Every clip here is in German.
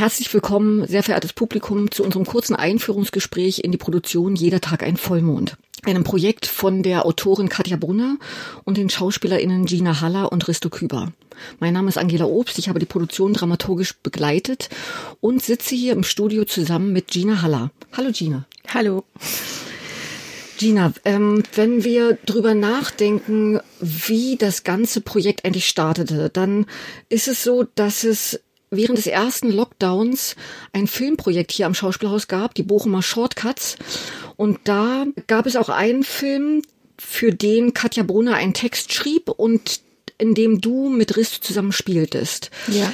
Herzlich willkommen, sehr verehrtes Publikum, zu unserem kurzen Einführungsgespräch in die Produktion Jeder Tag ein Vollmond. Einem Projekt von der Autorin Katja Brunner und den SchauspielerInnen Gina Haller und Risto Küber. Mein Name ist Angela Obst, ich habe die Produktion dramaturgisch begleitet und sitze hier im Studio zusammen mit Gina Haller. Hallo Gina. Hallo. Gina, ähm, wenn wir drüber nachdenken, wie das ganze Projekt eigentlich startete, dann ist es so, dass es während des ersten Lockdowns ein Filmprojekt hier am Schauspielhaus gab, die Bochumer Shortcuts. Und da gab es auch einen Film, für den Katja Brunner einen Text schrieb und in dem du mit Risto zusammen spieltest. Ja.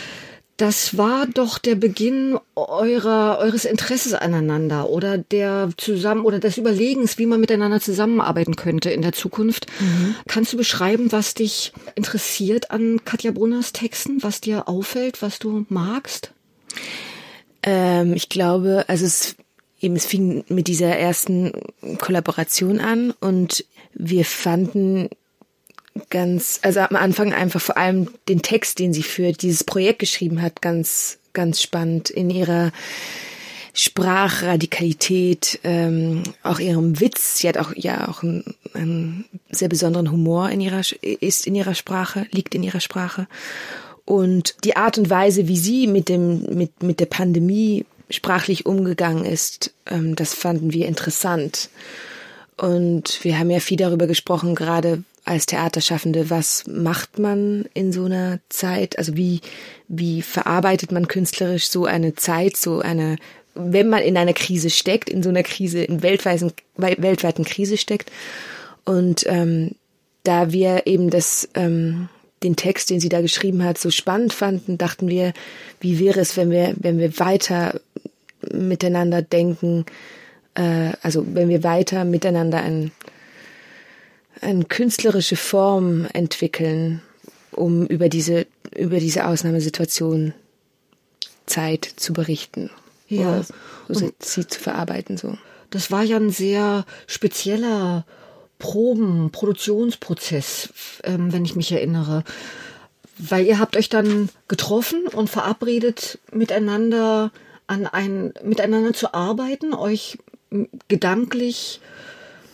Das war doch der Beginn eurer, eures Interesses aneinander oder der zusammen oder des Überlegens, wie man miteinander zusammenarbeiten könnte in der Zukunft. Mhm. Kannst du beschreiben, was dich interessiert an Katja Brunners Texten, was dir auffällt, was du magst? Ähm, ich glaube, also es eben, es fing mit dieser ersten Kollaboration an und wir fanden ganz, also am Anfang einfach vor allem den Text, den sie für dieses Projekt geschrieben hat, ganz, ganz spannend in ihrer Sprachradikalität, ähm, auch ihrem Witz. Sie hat auch ja auch einen, einen sehr besonderen Humor in ihrer ist in ihrer Sprache, liegt in ihrer Sprache und die Art und Weise, wie sie mit dem mit mit der Pandemie sprachlich umgegangen ist, ähm, das fanden wir interessant. Und wir haben ja viel darüber gesprochen, gerade als Theaterschaffende, was macht man in so einer Zeit? Also wie, wie verarbeitet man künstlerisch so eine Zeit, so eine, wenn man in einer Krise steckt, in so einer Krise, in weltweiten, weltweiten Krise steckt. Und ähm, da wir eben das, ähm, den Text, den sie da geschrieben hat, so spannend fanden, dachten wir, wie wäre es, wenn wir, wenn wir weiter miteinander denken, äh, also wenn wir weiter miteinander ein eine künstlerische Form entwickeln, um über diese, über diese Ausnahmesituation Zeit zu berichten. Ja. Oder sie zu verarbeiten, so. Das war ja ein sehr spezieller Proben, Produktionsprozess, ähm, wenn ich mich erinnere. Weil ihr habt euch dann getroffen und verabredet, miteinander an ein, miteinander zu arbeiten, euch gedanklich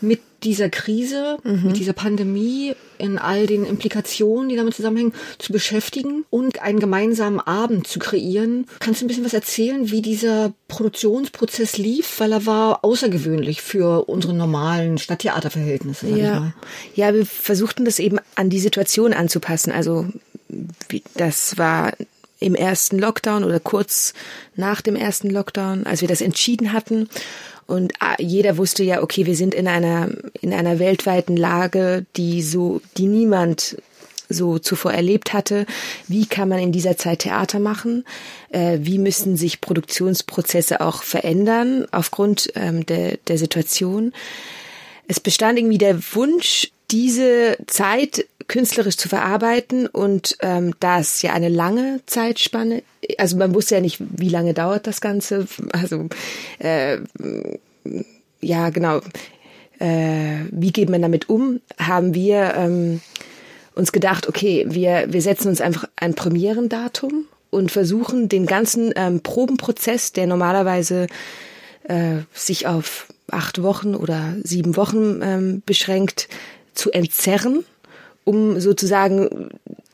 mit dieser Krise, mhm. mit dieser Pandemie, in all den Implikationen, die damit zusammenhängen, zu beschäftigen und einen gemeinsamen Abend zu kreieren. Kannst du ein bisschen was erzählen, wie dieser Produktionsprozess lief? Weil er war außergewöhnlich für unsere normalen Stadttheaterverhältnisse. Ja. ja, wir versuchten das eben an die Situation anzupassen. Also das war im ersten Lockdown oder kurz nach dem ersten Lockdown, als wir das entschieden hatten. Und ah, jeder wusste ja, okay, wir sind in einer, in einer weltweiten Lage, die so, die niemand so zuvor erlebt hatte. Wie kann man in dieser Zeit Theater machen? Äh, wie müssen sich Produktionsprozesse auch verändern aufgrund ähm, der, der Situation? Es bestand irgendwie der Wunsch, diese Zeit künstlerisch zu verarbeiten und ähm, da es ja eine lange Zeitspanne, also man wusste ja nicht, wie lange dauert das Ganze, also äh, ja genau, äh, wie geht man damit um, haben wir ähm, uns gedacht, okay, wir, wir setzen uns einfach ein Premierendatum und versuchen den ganzen ähm, Probenprozess, der normalerweise äh, sich auf acht Wochen oder sieben Wochen ähm, beschränkt, zu entzerren, um sozusagen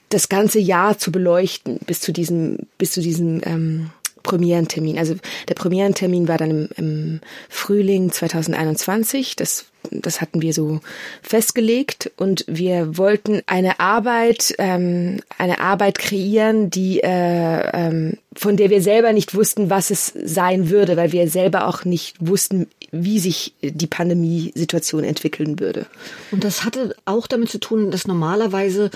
das ganze Jahr zu beleuchten bis zu diesem bis zu diesem ähm, Premierentermin. Also der Premierentermin war dann im, im Frühling 2021. Das das hatten wir so festgelegt und wir wollten eine Arbeit, ähm, eine Arbeit kreieren, die äh, ähm, von der wir selber nicht wussten, was es sein würde, weil wir selber auch nicht wussten, wie sich die Pandemiesituation entwickeln würde. Und das hatte auch damit zu tun, dass normalerweise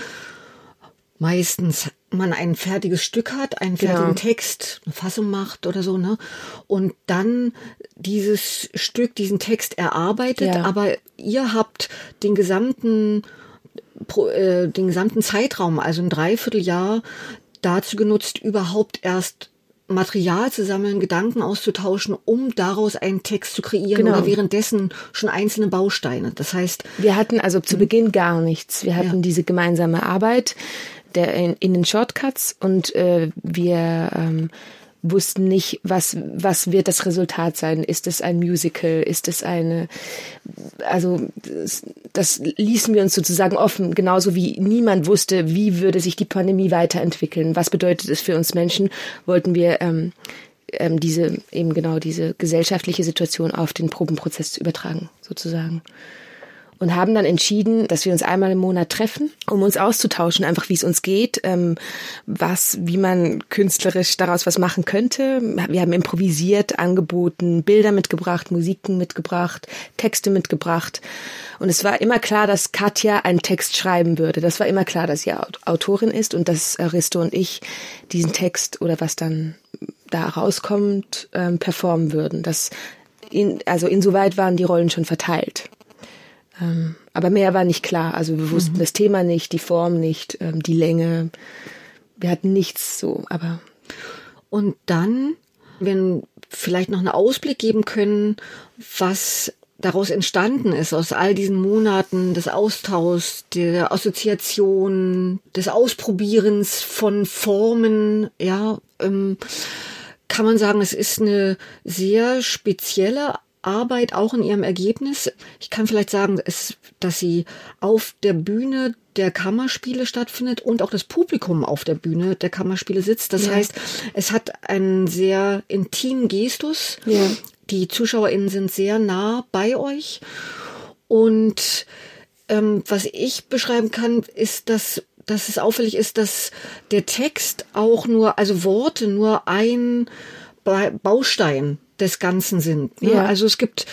meistens man ein fertiges Stück hat, einen fertigen genau. Text, eine Fassung macht oder so, ne? Und dann dieses Stück, diesen Text erarbeitet, ja. aber ihr habt den gesamten äh, den gesamten Zeitraum, also ein Dreivierteljahr, dazu genutzt, überhaupt erst Material zu sammeln, Gedanken auszutauschen, um daraus einen Text zu kreieren genau. oder währenddessen schon einzelne Bausteine. Das heißt, wir hatten also zu hm? Beginn gar nichts. Wir hatten ja. diese gemeinsame Arbeit der in, in den Shortcuts und äh, wir ähm, wussten nicht, was, was wird das Resultat sein? Ist es ein Musical? Ist es eine, also, das, das ließen wir uns sozusagen offen, genauso wie niemand wusste, wie würde sich die Pandemie weiterentwickeln? Was bedeutet es für uns Menschen? Wollten wir, ähm, ähm, diese, eben genau diese gesellschaftliche Situation auf den Probenprozess zu übertragen, sozusagen und haben dann entschieden, dass wir uns einmal im Monat treffen, um uns auszutauschen, einfach wie es uns geht, ähm, was, wie man künstlerisch daraus was machen könnte. Wir haben improvisiert, angeboten, Bilder mitgebracht, Musiken mitgebracht, Texte mitgebracht. Und es war immer klar, dass Katja einen Text schreiben würde. Das war immer klar, dass sie Autorin ist und dass Aristo und ich diesen Text oder was dann da rauskommt, ähm, performen würden. Das in, also insoweit waren die Rollen schon verteilt. Ähm, aber mehr war nicht klar. Also wir wussten mhm. das Thema nicht, die Form nicht, ähm, die Länge. Wir hatten nichts so, aber. Und dann, wenn vielleicht noch einen Ausblick geben können, was daraus entstanden ist, aus all diesen Monaten des Austauschs, der Assoziation, des Ausprobierens von Formen, ja, ähm, kann man sagen, es ist eine sehr spezielle Arbeit auch in ihrem Ergebnis. Ich kann vielleicht sagen, es, dass sie auf der Bühne der Kammerspiele stattfindet und auch das Publikum auf der Bühne der Kammerspiele sitzt. Das ja. heißt, es hat einen sehr intimen Gestus. Ja. Die ZuschauerInnen sind sehr nah bei euch. Und ähm, was ich beschreiben kann, ist, dass dass es auffällig ist, dass der Text auch nur, also Worte nur ein Baustein des Ganzen sind. Ne? Ja. Also es gibt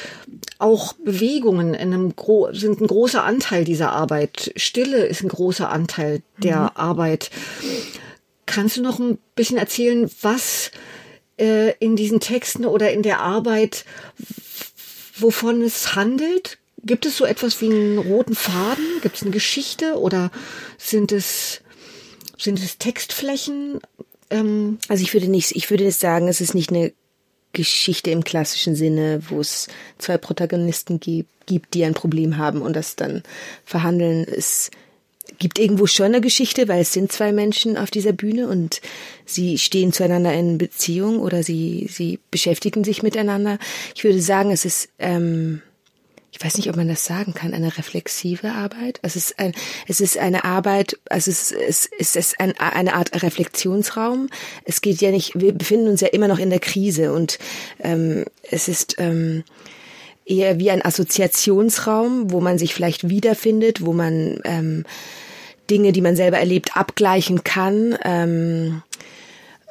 auch Bewegungen in einem gro sind ein großer Anteil dieser Arbeit. Stille ist ein großer Anteil der mhm. Arbeit. Kannst du noch ein bisschen erzählen, was äh, in diesen Texten oder in der Arbeit, wovon es handelt? Gibt es so etwas wie einen roten Faden? Gibt es eine Geschichte oder sind es sind es Textflächen? Ähm also ich würde nicht, ich würde sagen, es ist nicht eine Geschichte im klassischen Sinne, wo es zwei Protagonisten gibt, gibt, die ein Problem haben und das dann verhandeln. Es gibt irgendwo schon eine Geschichte, weil es sind zwei Menschen auf dieser Bühne und sie stehen zueinander in Beziehung oder sie, sie beschäftigen sich miteinander. Ich würde sagen, es ist ähm, ich weiß nicht, ob man das sagen kann, eine reflexive Arbeit. Es ist ein, es ist eine Arbeit, also es ist, es ist ein, eine Art Reflexionsraum. Es geht ja nicht, wir befinden uns ja immer noch in der Krise und ähm, es ist ähm, eher wie ein Assoziationsraum, wo man sich vielleicht wiederfindet, wo man ähm, Dinge, die man selber erlebt, abgleichen kann. Ähm,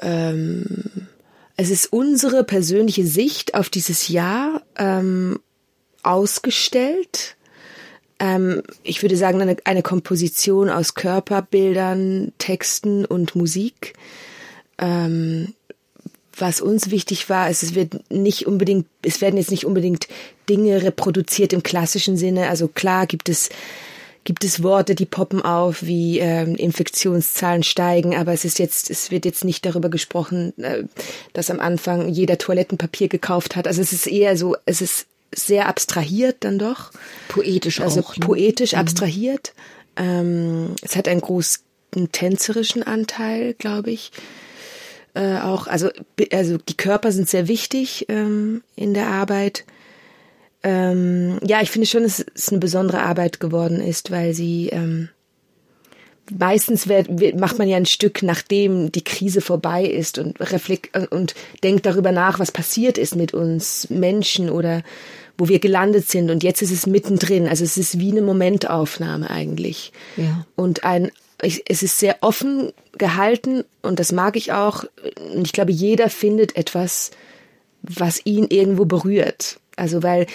ähm, es ist unsere persönliche Sicht auf dieses Jahr ähm, ausgestellt. Ähm, ich würde sagen, eine, eine Komposition aus Körperbildern, Texten und Musik. Ähm, was uns wichtig war, ist, es wird nicht unbedingt, es werden jetzt nicht unbedingt Dinge reproduziert im klassischen Sinne. Also klar gibt es gibt es Worte, die poppen auf, wie ähm, Infektionszahlen steigen, aber es ist jetzt, es wird jetzt nicht darüber gesprochen, äh, dass am Anfang jeder Toilettenpapier gekauft hat. Also es ist eher so, es ist sehr abstrahiert dann doch. Poetisch also auch. Also poetisch mhm. abstrahiert. Ähm, es hat einen großen tänzerischen Anteil, glaube ich. Äh, auch, also, also die Körper sind sehr wichtig ähm, in der Arbeit. Ähm, ja, ich finde schon, dass es eine besondere Arbeit geworden ist, weil sie ähm, meistens wird, macht man ja ein Stück, nachdem die Krise vorbei ist und reflekt und denkt darüber nach, was passiert ist mit uns Menschen oder wo wir gelandet sind und jetzt ist es mittendrin. Also es ist wie eine Momentaufnahme eigentlich. Ja. Und ein, es ist sehr offen gehalten und das mag ich auch. Und ich glaube, jeder findet etwas, was ihn irgendwo berührt. Also weil,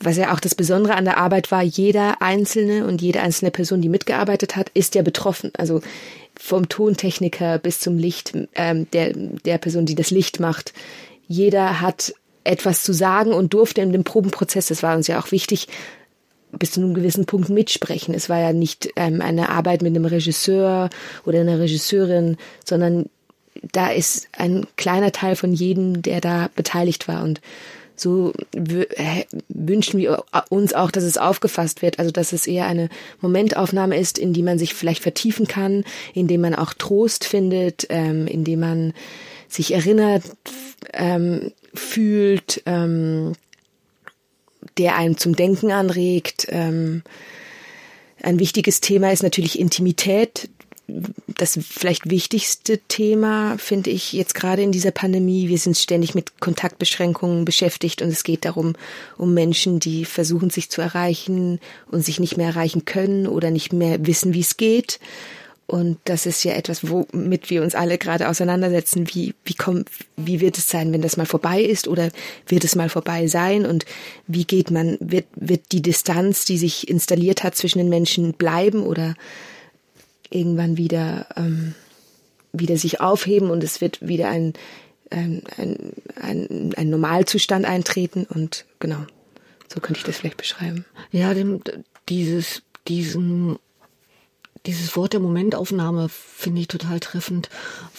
was ja auch das Besondere an der Arbeit war, jeder einzelne und jede einzelne Person, die mitgearbeitet hat, ist ja betroffen. Also vom Tontechniker bis zum Licht, ähm, der, der Person, die das Licht macht. Jeder hat etwas zu sagen und durfte in dem Probenprozess, das war uns ja auch wichtig, bis zu einem gewissen Punkt mitsprechen. Es war ja nicht ähm, eine Arbeit mit einem Regisseur oder einer Regisseurin, sondern da ist ein kleiner Teil von jedem, der da beteiligt war. Und so wünschen wir uns auch, dass es aufgefasst wird. Also dass es eher eine Momentaufnahme ist, in die man sich vielleicht vertiefen kann, in dem man auch Trost findet, ähm, in dem man sich erinnert ähm, fühlt, ähm, der einen zum Denken anregt. Ähm, ein wichtiges Thema ist natürlich Intimität, das vielleicht wichtigste Thema, finde ich, jetzt gerade in dieser Pandemie. Wir sind ständig mit Kontaktbeschränkungen beschäftigt und es geht darum, um Menschen, die versuchen, sich zu erreichen und sich nicht mehr erreichen können oder nicht mehr wissen, wie es geht. Und das ist ja etwas, womit wir uns alle gerade auseinandersetzen. Wie, wie kommt, wie wird es sein, wenn das mal vorbei ist oder wird es mal vorbei sein? Und wie geht man, wird, wird die Distanz, die sich installiert hat zwischen den Menschen bleiben oder irgendwann wieder, ähm, wieder sich aufheben und es wird wieder ein, ein, ein, ein, ein Normalzustand eintreten und genau, so könnte ich das vielleicht beschreiben. Ja, dem, dieses, diesen, dieses Wort der Momentaufnahme finde ich total treffend,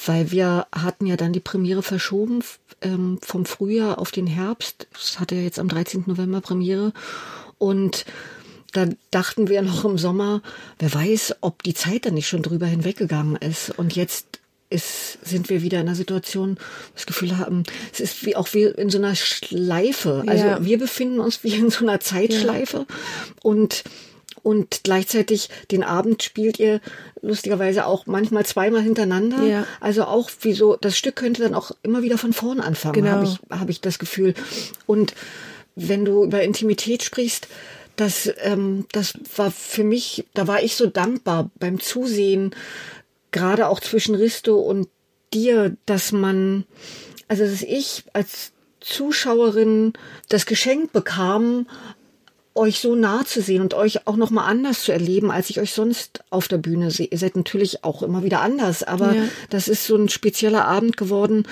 weil wir hatten ja dann die Premiere verschoben ähm, vom Frühjahr auf den Herbst. Das hatte ja jetzt am 13. November Premiere und da dachten wir noch im Sommer, wer weiß, ob die Zeit dann nicht schon drüber hinweggegangen ist. Und jetzt ist, sind wir wieder in einer Situation, das Gefühl haben, es ist wie auch wie in so einer Schleife. Also ja. wir befinden uns wie in so einer Zeitschleife ja. und und gleichzeitig den Abend spielt ihr lustigerweise auch manchmal zweimal hintereinander. Ja. Also auch wie so, das Stück könnte dann auch immer wieder von vorn anfangen, genau. habe ich, hab ich das Gefühl. Und wenn du über Intimität sprichst, das, ähm, das war für mich, da war ich so dankbar beim Zusehen, gerade auch zwischen Risto und dir, dass man, also dass ich als Zuschauerin das Geschenk bekam, euch so nah zu sehen und euch auch noch mal anders zu erleben, als ich euch sonst auf der Bühne sehe. Ihr seid natürlich auch immer wieder anders, aber ja. das ist so ein spezieller Abend geworden,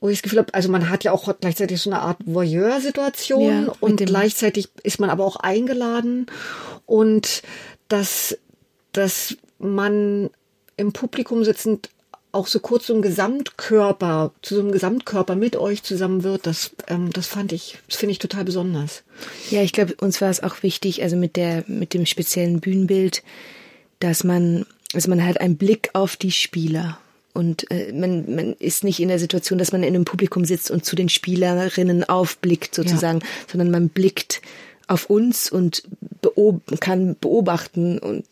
wo ich das Gefühl habe, also man hat ja auch gleichzeitig so eine Art Voyeur-Situation ja, und gleichzeitig ist man aber auch eingeladen und dass, dass man im Publikum sitzend auch so kurz so ein Gesamtkörper, zu so einem Gesamtkörper mit euch zusammen wird, das, ähm, das fand ich, das finde ich total besonders. Ja, ich glaube, uns war es auch wichtig, also mit der, mit dem speziellen Bühnenbild, dass man, also man hat einen Blick auf die Spieler und äh, man, man ist nicht in der Situation, dass man in einem Publikum sitzt und zu den Spielerinnen aufblickt sozusagen, ja. sondern man blickt auf uns und beob kann beobachten und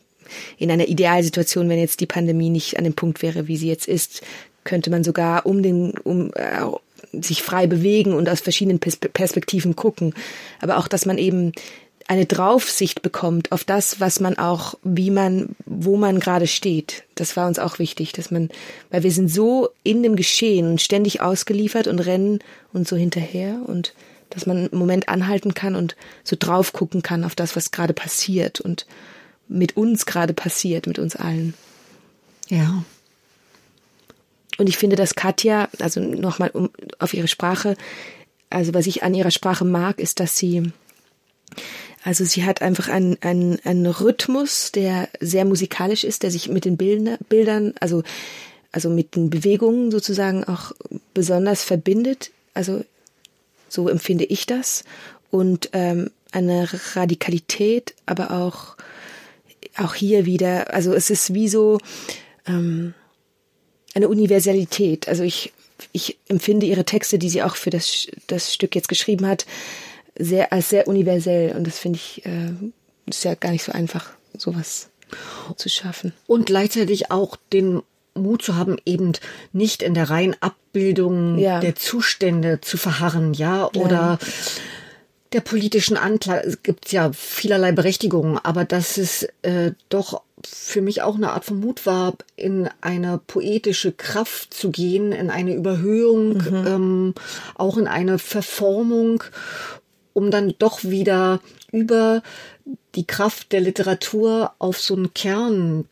in einer Idealsituation, wenn jetzt die Pandemie nicht an dem Punkt wäre, wie sie jetzt ist, könnte man sogar um den um äh, sich frei bewegen und aus verschiedenen Perspektiven gucken. Aber auch, dass man eben eine Draufsicht bekommt auf das, was man auch, wie man, wo man gerade steht. Das war uns auch wichtig, dass man, weil wir sind so in dem Geschehen und ständig ausgeliefert und rennen und so hinterher und dass man einen Moment anhalten kann und so drauf gucken kann auf das, was gerade passiert und mit uns gerade passiert, mit uns allen. Ja. Und ich finde, dass Katja, also nochmal um, auf ihre Sprache, also was ich an ihrer Sprache mag, ist, dass sie also sie hat einfach einen, einen, einen Rhythmus, der sehr musikalisch ist, der sich mit den Bilder, Bildern, also, also mit den Bewegungen sozusagen auch besonders verbindet. Also so empfinde ich das. Und ähm, eine Radikalität, aber auch, auch hier wieder, also es ist wie so ähm, eine Universalität. Also ich, ich empfinde ihre Texte, die sie auch für das, das Stück jetzt geschrieben hat, sehr, als sehr universell. Und das finde ich, äh, ist ja gar nicht so einfach, sowas zu schaffen. Und gleichzeitig auch den Mut zu haben, eben nicht in der reinen Abbildung ja. der Zustände zu verharren, ja, oder ja. der politischen Anklage. Es gibt ja vielerlei Berechtigungen, aber dass es äh, doch für mich auch eine Art von Mut war, in eine poetische Kraft zu gehen, in eine Überhöhung, mhm. ähm, auch in eine Verformung um dann doch wieder über die Kraft der Literatur auf so einen Kern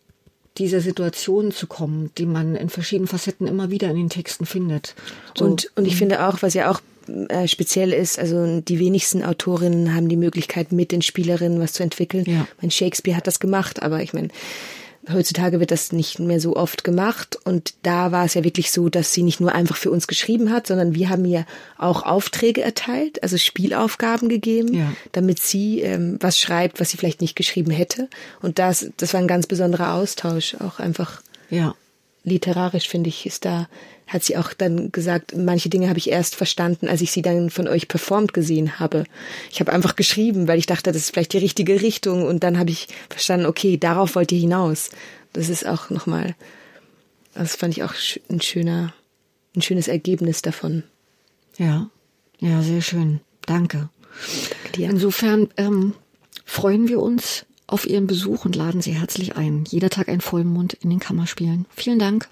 dieser Situation zu kommen, die man in verschiedenen Facetten immer wieder in den Texten findet. So. Und, und ich mhm. finde auch, was ja auch äh, speziell ist, also die wenigsten Autorinnen haben die Möglichkeit, mit den Spielerinnen was zu entwickeln. Ja. Mein Shakespeare hat das gemacht, aber ich meine, heutzutage wird das nicht mehr so oft gemacht und da war es ja wirklich so, dass sie nicht nur einfach für uns geschrieben hat, sondern wir haben ihr auch Aufträge erteilt, also Spielaufgaben gegeben, ja. damit sie ähm, was schreibt, was sie vielleicht nicht geschrieben hätte. Und das, das war ein ganz besonderer Austausch, auch einfach. Ja. Literarisch finde ich, ist da hat sie auch dann gesagt, manche Dinge habe ich erst verstanden, als ich sie dann von euch performt gesehen habe. Ich habe einfach geschrieben, weil ich dachte, das ist vielleicht die richtige Richtung und dann habe ich verstanden, okay, darauf wollt ihr hinaus. Das ist auch nochmal, das fand ich auch ein schöner, ein schönes Ergebnis davon. Ja, ja, sehr schön. Danke. Danke dir. Insofern ähm, freuen wir uns auf Ihren Besuch und laden Sie herzlich ein. Jeder Tag ein Vollmond in den Kammerspielen. Vielen Dank.